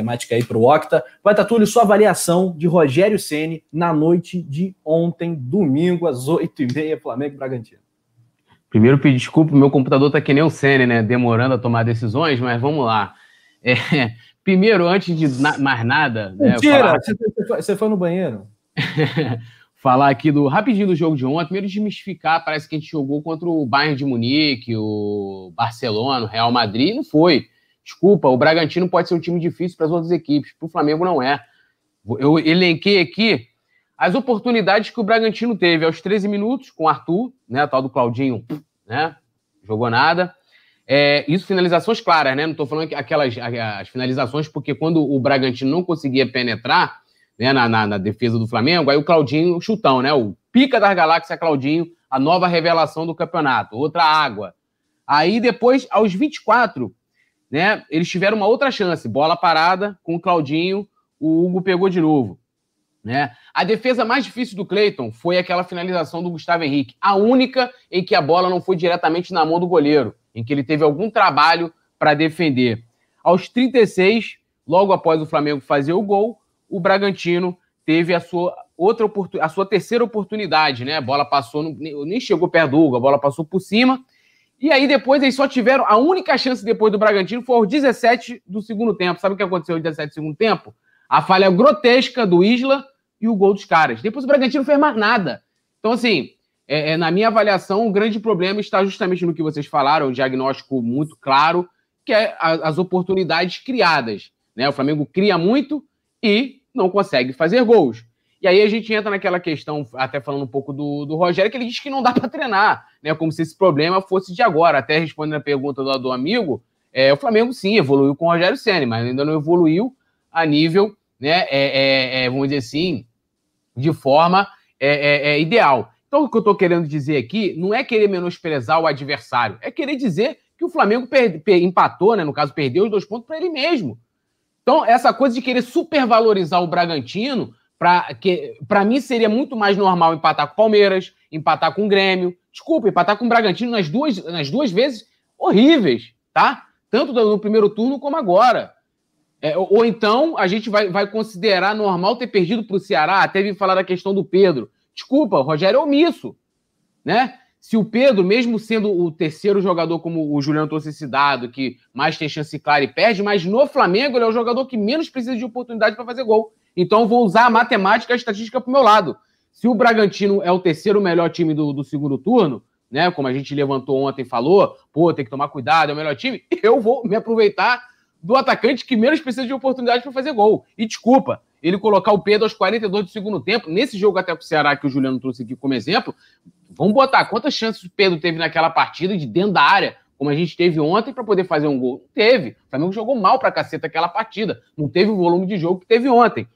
temática aí para o Octa. Vai, Tatúlio, sua avaliação de Rogério Ceni na noite de ontem, domingo, às 8h30, Flamengo e Bragantino. Primeiro, pedir desculpa, meu computador tá que nem o Ceni, né? Demorando a tomar decisões, mas vamos lá. É, primeiro, antes de na, mais nada. Né, Mentira! Né, falar... você, foi, você foi no banheiro? falar aqui do rapidinho do jogo de ontem, primeiro desmistificar, parece que a gente jogou contra o Bayern de Munique, o Barcelona, o Real Madrid, não foi. Desculpa, o Bragantino pode ser um time difícil para as outras equipes, para o Flamengo não é. Eu elenquei aqui as oportunidades que o Bragantino teve aos 13 minutos com o Arthur, né, tal do Claudinho, né, jogou nada. É, isso finalizações claras, né? Não estou falando aquelas as finalizações, porque quando o Bragantino não conseguia penetrar né, na, na, na, defesa do Flamengo, aí o Claudinho, o chutão, né? O pica das galáxias Claudinho, a nova revelação do campeonato, outra água. Aí depois, aos 24, né? Eles tiveram uma outra chance, bola parada com o Claudinho, o Hugo pegou de novo. Né? A defesa mais difícil do Cleiton foi aquela finalização do Gustavo Henrique, a única em que a bola não foi diretamente na mão do goleiro, em que ele teve algum trabalho para defender. Aos 36, logo após o Flamengo fazer o gol, o Bragantino teve a sua outra a sua terceira oportunidade, né? A bola passou, no, nem chegou perto do Hugo, a bola passou por cima e aí depois eles só tiveram. A única chance depois do Bragantino foi aos 17 do segundo tempo. Sabe o que aconteceu aos 17 do segundo tempo? A falha grotesca do Isla e o gol dos caras. Depois o Bragantino fez mais nada. Então, assim, é, é, na minha avaliação, o grande problema está justamente no que vocês falaram, um diagnóstico muito claro, que é a, as oportunidades criadas. Né? O Flamengo cria muito e não consegue fazer gols. E aí a gente entra naquela questão, até falando um pouco do, do Rogério, que ele diz que não dá para treinar, né? Como se esse problema fosse de agora. Até respondendo a pergunta do, do amigo, é, o Flamengo sim evoluiu com o Rogério Senna, mas ainda não evoluiu a nível, né? É, é, é vamos dizer assim, de forma é, é, ideal. Então, o que eu estou querendo dizer aqui não é querer menosprezar o adversário, é querer dizer que o Flamengo per, per, empatou, né? No caso, perdeu os dois pontos para ele mesmo. Então, essa coisa de querer supervalorizar o Bragantino para mim seria muito mais normal empatar com o Palmeiras, empatar com o Grêmio. Desculpa, empatar com o Bragantino nas duas, nas duas vezes horríveis, tá? Tanto no primeiro turno como agora. É, ou então a gente vai, vai considerar normal ter perdido para o Ceará, até vir falar da questão do Pedro. Desculpa, o Rogério é omisso, né? Se o Pedro, mesmo sendo o terceiro jogador, como o Juliano trouxe esse dado, que mais tem chance clara e perde, mas no Flamengo ele é o jogador que menos precisa de oportunidade para fazer gol. Então, vou usar a matemática e a estatística para meu lado. Se o Bragantino é o terceiro melhor time do, do segundo turno, né? Como a gente levantou ontem e falou, pô, tem que tomar cuidado, é o melhor time. Eu vou me aproveitar do atacante que menos precisa de oportunidade para fazer gol. E desculpa, ele colocar o Pedro aos 42 do segundo tempo, nesse jogo até com o Ceará, que o Juliano trouxe aqui como exemplo, vamos botar quantas chances o Pedro teve naquela partida de dentro da área, como a gente teve ontem, para poder fazer um gol? Não teve. O Flamengo jogou mal para caceta aquela partida. Não teve o volume de jogo que teve ontem.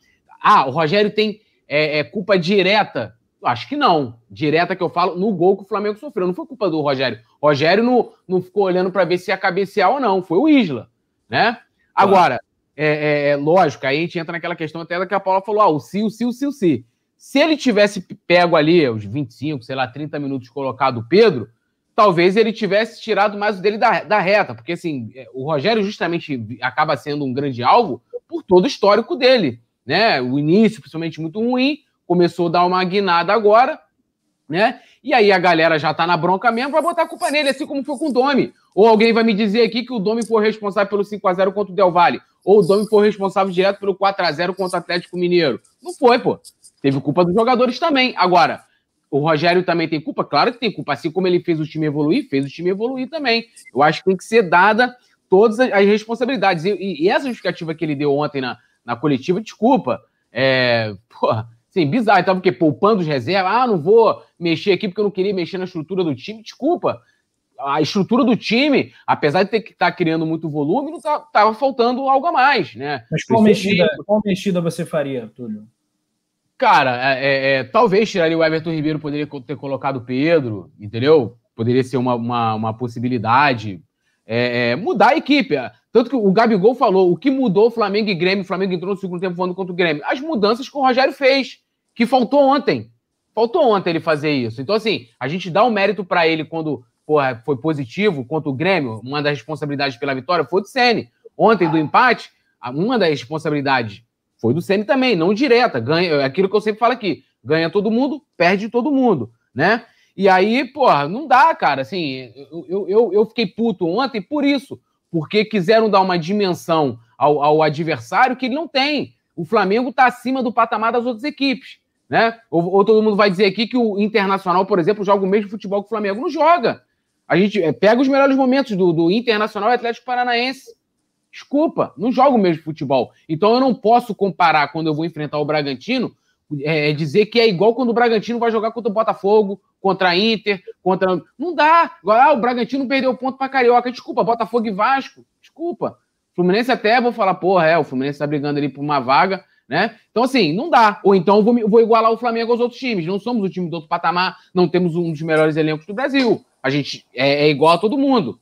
Ah, o Rogério tem é, é, culpa direta? Acho que não. Direta que eu falo, no gol que o Flamengo sofreu. Não foi culpa do Rogério. O Rogério não, não ficou olhando para ver se ia cabecear ou não. Foi o Isla, né? Agora, é, é, é, lógico, aí a gente entra naquela questão até da que a Paula falou, ah, o si, o si, o si, o si. Se ele tivesse pego ali os 25, sei lá, 30 minutos colocado o Pedro, talvez ele tivesse tirado mais o dele da, da reta, porque assim, é, o Rogério justamente acaba sendo um grande alvo por todo o histórico dele né? O início, principalmente, muito ruim, começou a dar uma guinada agora, né? E aí a galera já tá na bronca mesmo, vai botar a culpa nele, assim como foi com o Domi. Ou alguém vai me dizer aqui que o Domi foi responsável pelo 5x0 contra o Del Valle. Ou o Domi foi responsável direto pelo 4x0 contra o Atlético Mineiro. Não foi, pô. Teve culpa dos jogadores também. Agora, o Rogério também tem culpa? Claro que tem culpa. Assim como ele fez o time evoluir, fez o time evoluir também. Eu acho que tem que ser dada todas as responsabilidades. E, e essa justificativa que ele deu ontem na, na coletiva, desculpa. É, porra, assim, bizarro. Então, porque poupando os reservas, ah, não vou mexer aqui porque eu não queria mexer na estrutura do time. Desculpa. A estrutura do time, apesar de ter que estar tá criando muito volume, não estava tá, faltando algo a mais, né? Mas qual mexida, qual mexida você faria, Túlio? Cara, é, é, é, talvez tiraria o Everton Ribeiro, poderia ter colocado o Pedro, entendeu? Poderia ser uma, uma, uma possibilidade. É, é, mudar a equipe. Tanto que o Gabigol falou, o que mudou Flamengo e Grêmio, o Flamengo entrou no segundo tempo falando contra o Grêmio. As mudanças que o Rogério fez, que faltou ontem. Faltou ontem ele fazer isso. Então, assim, a gente dá um mérito para ele quando porra, foi positivo contra o Grêmio, uma das responsabilidades pela vitória foi do Sene. Ontem, do empate, uma das responsabilidades foi do Ceni também, não direta. Ganha, é aquilo que eu sempre falo aqui: ganha todo mundo, perde todo mundo, né? E aí, porra, não dá, cara. Assim, eu, eu, eu fiquei puto ontem por isso, porque quiseram dar uma dimensão ao, ao adversário que ele não tem. O Flamengo está acima do patamar das outras equipes. Né? Ou, ou, todo mundo vai dizer aqui que o Internacional, por exemplo, joga o mesmo futebol que o Flamengo. Não joga. A gente é, pega os melhores momentos do, do Internacional e Atlético Paranaense. Desculpa, não joga o mesmo futebol. Então eu não posso comparar quando eu vou enfrentar o Bragantino, é, dizer que é igual quando o Bragantino vai jogar contra o Botafogo, contra a Inter, contra. Não dá. Ah, o Bragantino perdeu ponto para Carioca. Desculpa, Botafogo e Vasco. Desculpa. Fluminense até vou falar, porra, é, o Fluminense tá brigando ali por uma vaga, né? Então, assim, não dá. Ou então eu vou, vou igualar o Flamengo aos outros times. Não somos o time do outro patamar, não temos um dos melhores elencos do Brasil. A gente é, é igual a todo mundo.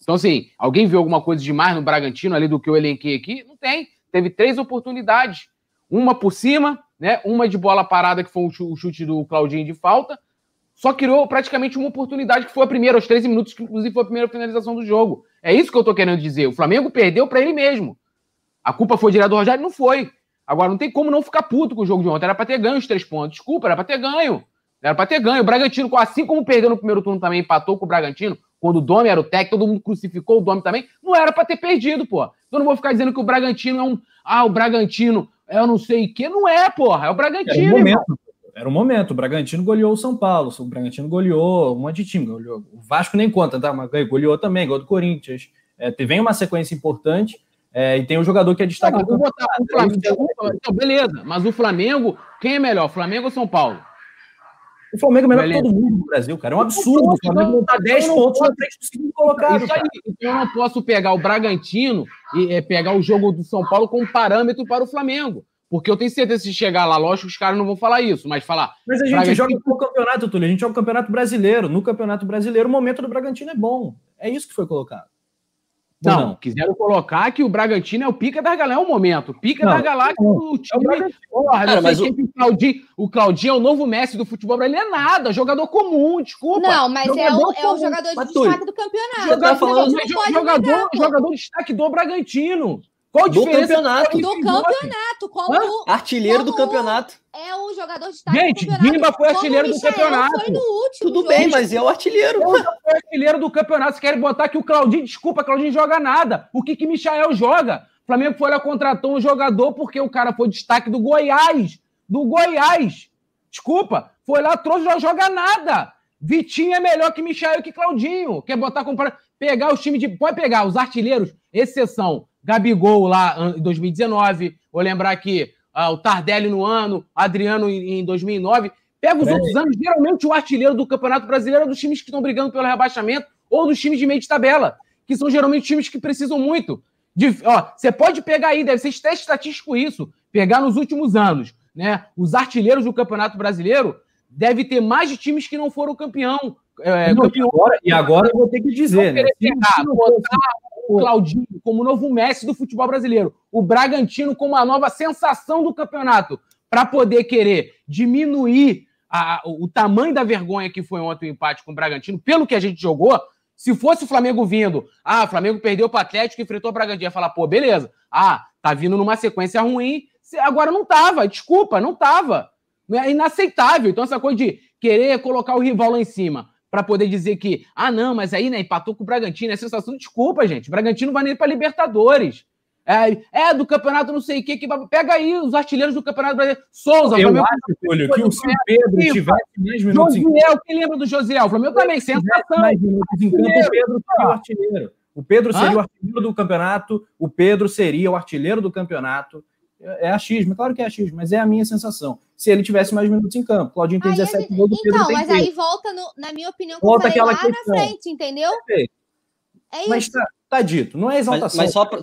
Então, assim, alguém viu alguma coisa demais no Bragantino ali do que eu elenquei aqui? Não tem. Teve três oportunidades. Uma por cima, né? Uma de bola parada, que foi o chute do Claudinho de falta. Só criou praticamente uma oportunidade, que foi a primeira, aos 13 minutos, que inclusive foi a primeira finalização do jogo. É isso que eu tô querendo dizer. O Flamengo perdeu para ele mesmo. A culpa foi direto do Rogério? Não foi. Agora, não tem como não ficar puto com o jogo de ontem. Era para ter ganho os três pontos. Desculpa, era para ter ganho. Era para ter ganho. O Bragantino, assim como perdeu no primeiro turno também, empatou com o Bragantino, quando o Domi era o técnico, todo mundo crucificou o Domi também, não era para ter perdido, pô. Eu não vou ficar dizendo que o Bragantino é um. Ah, o Bragantino eu não sei o quê. Não é, porra. É o Bragantino. Era um momento. Era um momento. O Bragantino goleou o São Paulo. O Bragantino goleou um monte de time. Goleou. O Vasco nem conta, tá? Mas goleou também, gol do Corinthians. É, vem uma sequência importante. É, e tem um jogador que é. Não, vou botar o Flamengo. Então, beleza, mas o Flamengo, quem é melhor, Flamengo ou São Paulo? O Flamengo é melhor beleza. que todo mundo no Brasil, cara. É um absurdo. O Flamengo não tá 10 pontos na frente do segundo colocado. Isso aí, então eu não posso pegar o Bragantino e é, pegar o jogo do São Paulo como parâmetro para o Flamengo. Porque eu tenho certeza que se chegar lá, lógico, os caras não vão falar isso, mas falar. Mas a gente Bragantino... joga no campeonato, Túlio. A gente joga o campeonato brasileiro. No campeonato brasileiro, o momento do Bragantino é bom. É isso que foi colocado. Não, não, quiseram colocar que o Bragantino é o pica da galáxia, é o momento. Pica não, da galáxia do time. É Porra, Cara, mas o... o... Claudinho, o Claudinho é o novo Messi do futebol brasileiro. Ele é nada, jogador comum, desculpa. Não, mas é o, é o, jogador de destaque do campeonato. Jogador, falando, jogador, jogador de destaque do Bragantino. Qual a do campeonato. Do campeonato. Como artilheiro como do campeonato. É o jogador de destaque Gente, do Guimba foi artilheiro do campeonato. Foi no último Tudo jogo. bem, mas é o artilheiro. Foi artilheiro do campeonato. Vocês querem botar que o Claudinho... Desculpa, Claudinho joga nada. O que que Michael joga? O Flamengo foi lá, contratou um jogador porque o cara foi destaque do Goiás. Do Goiás. Desculpa. Foi lá, trouxe, não joga nada. Vitinho é melhor que Michael que Claudinho. Quer botar comparar... Pegar os times de... Pode pegar os artilheiros, exceção Gabigol lá em 2019, vou lembrar aqui uh, o Tardelli no ano, Adriano em 2009. Pega os é. outros anos, geralmente o artilheiro do Campeonato Brasileiro é dos times que estão brigando pelo rebaixamento ou dos times de meio de tabela, que são geralmente times que precisam muito. De, ó, você pode pegar aí, deve ser até estatístico isso, pegar nos últimos anos, né? Os artilheiros do Campeonato Brasileiro deve ter mais de times que não foram campeão. É, não, campeão. E, agora, e agora eu vou ter que dizer, né? Pegar, botar o Claudinho como novo Messi do futebol brasileiro, o Bragantino como a nova sensação do campeonato, para poder querer diminuir a, o tamanho da vergonha que foi ontem o empate com o Bragantino, pelo que a gente jogou. Se fosse o Flamengo vindo, ah, o Flamengo perdeu para o Atlético e enfrentou o Bragantino, ia falar, pô, beleza, ah, tá vindo numa sequência ruim, agora não tava, desculpa, não tava. É inaceitável. Então, essa coisa de querer colocar o rival lá em cima para poder dizer que, ah, não, mas aí, né, empatou com o Bragantino, é sensação, desculpa, gente, o Bragantino vai nem para Libertadores. É, é, do campeonato não sei o que, que pega aí os artilheiros do campeonato brasileiro. Souza, eu Flamengo, acho, Túlio, que o São Pedro tivesse mais minutos Josiel, quem lembra do Josiel? O Flamengo também, sensação. Mais minutos em campo, o Pedro seria o artilheiro. O Pedro seria Hã? o artilheiro do campeonato, o Pedro seria o artilheiro do campeonato. É, achismo, é claro que é achismo, mas é a minha sensação. Se ele tivesse mais minutos em campo. Claudinho tem aí 17 gente... gols, do Pedro Então, mas aí volta, no, na minha opinião, volta aquela lá questão. na frente, entendeu? É isso. Mas tá, tá dito, não é exaltação. Mas, mas só, só